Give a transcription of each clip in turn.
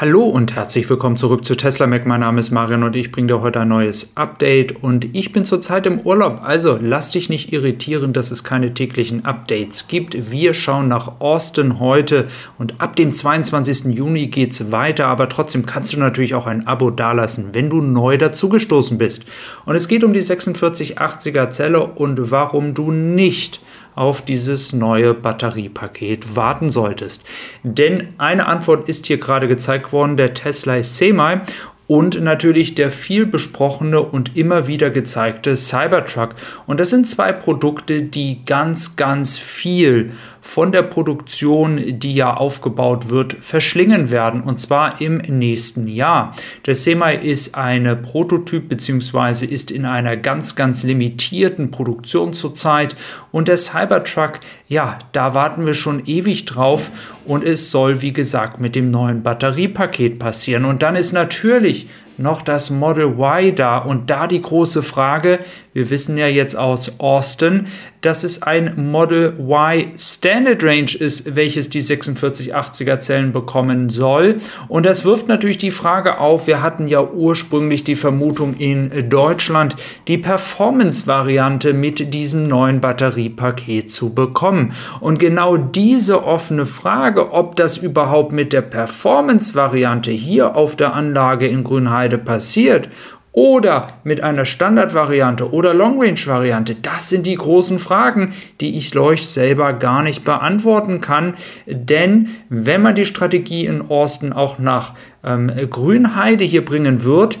Hallo und herzlich willkommen zurück zu Tesla Mac. Mein Name ist Marian und ich bringe dir heute ein neues Update. Und ich bin zurzeit im Urlaub, also lass dich nicht irritieren, dass es keine täglichen Updates gibt. Wir schauen nach Austin heute und ab dem 22. Juni geht es weiter. Aber trotzdem kannst du natürlich auch ein Abo dalassen, wenn du neu dazugestoßen bist. Und es geht um die 4680er Zelle und warum du nicht auf dieses neue Batteriepaket warten solltest. Denn eine Antwort ist hier gerade gezeigt worden, der Tesla Semi und natürlich der viel besprochene und immer wieder gezeigte Cybertruck. Und das sind zwei Produkte, die ganz, ganz viel von der Produktion, die ja aufgebaut wird, verschlingen werden und zwar im nächsten Jahr. Der Semi ist eine Prototyp bzw. ist in einer ganz, ganz limitierten Produktion zurzeit und der Cybertruck, ja, da warten wir schon ewig drauf und es soll, wie gesagt, mit dem neuen Batteriepaket passieren. Und dann ist natürlich noch das Model Y da. Und da die große Frage, wir wissen ja jetzt aus Austin, dass es ein Model Y Standard Range ist, welches die 4680er Zellen bekommen soll. Und das wirft natürlich die Frage auf, wir hatten ja ursprünglich die Vermutung in Deutschland, die Performance-Variante mit diesem neuen Batteriepaket zu bekommen. Und genau diese offene Frage, ob das überhaupt mit der Performance-Variante hier auf der Anlage in Grünheide passiert oder mit einer Standardvariante oder Long-Range-Variante? Das sind die großen Fragen, die ich euch selber gar nicht beantworten kann. Denn wenn man die Strategie in Austin auch nach ähm, Grünheide hier bringen wird,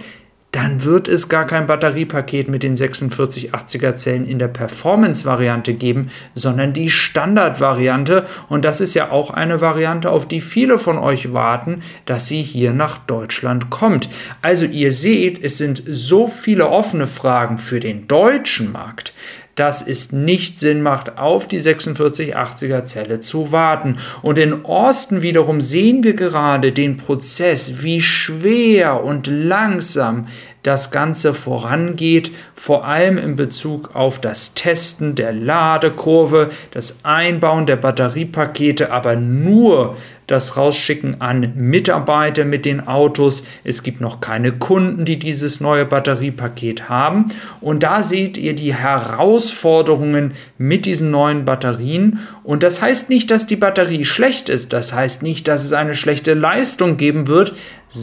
dann wird es gar kein Batteriepaket mit den 4680er Zellen in der Performance-Variante geben, sondern die Standard-Variante. Und das ist ja auch eine Variante, auf die viele von euch warten, dass sie hier nach Deutschland kommt. Also ihr seht, es sind so viele offene Fragen für den deutschen Markt, dass es nicht Sinn macht, auf die 4680er Zelle zu warten. Und in Austin wiederum sehen wir gerade den Prozess, wie schwer und langsam das Ganze vorangeht, vor allem in Bezug auf das Testen der Ladekurve, das Einbauen der Batteriepakete, aber nur das Rausschicken an Mitarbeiter mit den Autos. Es gibt noch keine Kunden, die dieses neue Batteriepaket haben. Und da seht ihr die Herausforderungen mit diesen neuen Batterien. Und das heißt nicht, dass die Batterie schlecht ist. Das heißt nicht, dass es eine schlechte Leistung geben wird.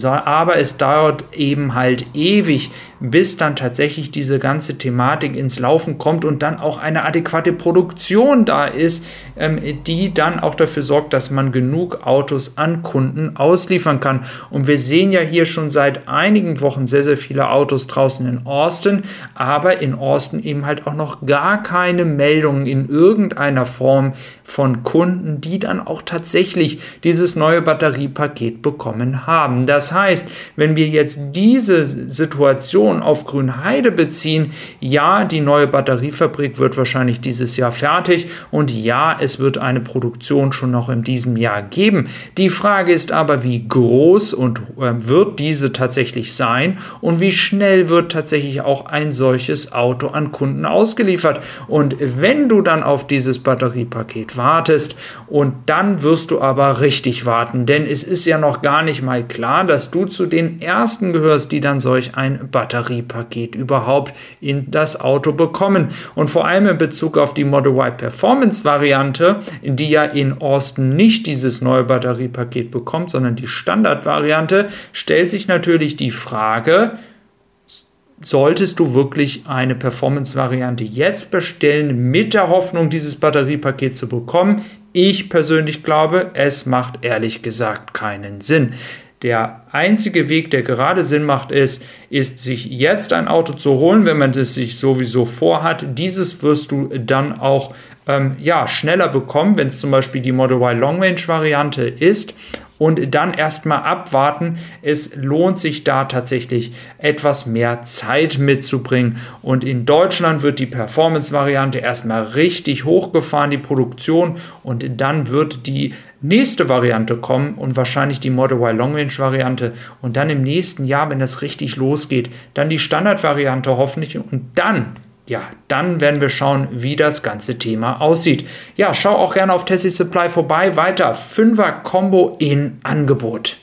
Aber es dauert eben halt ewig, bis dann tatsächlich diese ganze Thematik ins Laufen kommt und dann auch eine adäquate Produktion da ist, ähm, die dann auch dafür sorgt, dass man genug Autos an Kunden ausliefern kann. Und wir sehen ja hier schon seit einigen Wochen sehr, sehr viele Autos draußen in Austin, aber in Austin eben halt auch noch gar keine Meldungen in irgendeiner Form von Kunden, die dann auch tatsächlich dieses neue Batteriepaket bekommen haben. Das heißt, wenn wir jetzt diese Situation auf Grünheide beziehen, ja, die neue Batteriefabrik wird wahrscheinlich dieses Jahr fertig und ja, es wird eine Produktion schon noch in diesem Jahr geben. Die Frage ist aber, wie groß und äh, wird diese tatsächlich sein und wie schnell wird tatsächlich auch ein solches Auto an Kunden ausgeliefert. Und wenn du dann auf dieses Batteriepaket wartest und dann wirst du aber richtig warten, denn es ist ja noch gar nicht mal klar, dass du zu den ersten gehörst, die dann solch ein Batteriepaket überhaupt in das Auto bekommen. Und vor allem in Bezug auf die Model Y Performance Variante, die ja in Austin nicht dieses neue Batteriepaket bekommt, sondern die Standardvariante, stellt sich natürlich die Frage, solltest du wirklich eine Performance-Variante jetzt bestellen, mit der Hoffnung, dieses Batteriepaket zu bekommen. Ich persönlich glaube, es macht ehrlich gesagt keinen Sinn. Der einzige Weg, der gerade Sinn macht, ist, ist, sich jetzt ein Auto zu holen, wenn man das sich sowieso vorhat. Dieses wirst du dann auch ähm, ja, schneller bekommen, wenn es zum Beispiel die Model Y Long Range Variante ist und dann erstmal abwarten. Es lohnt sich da tatsächlich etwas mehr Zeit mitzubringen. Und in Deutschland wird die Performance-Variante erstmal richtig hochgefahren, die Produktion, und dann wird die nächste Variante kommen und wahrscheinlich die Model Y Long Range Variante und dann im nächsten Jahr, wenn das richtig losgeht, dann die Standard-Variante hoffentlich und dann ja, dann werden wir schauen, wie das ganze Thema aussieht. Ja, schau auch gerne auf Tessie Supply vorbei. Weiter 5er Combo in Angebot.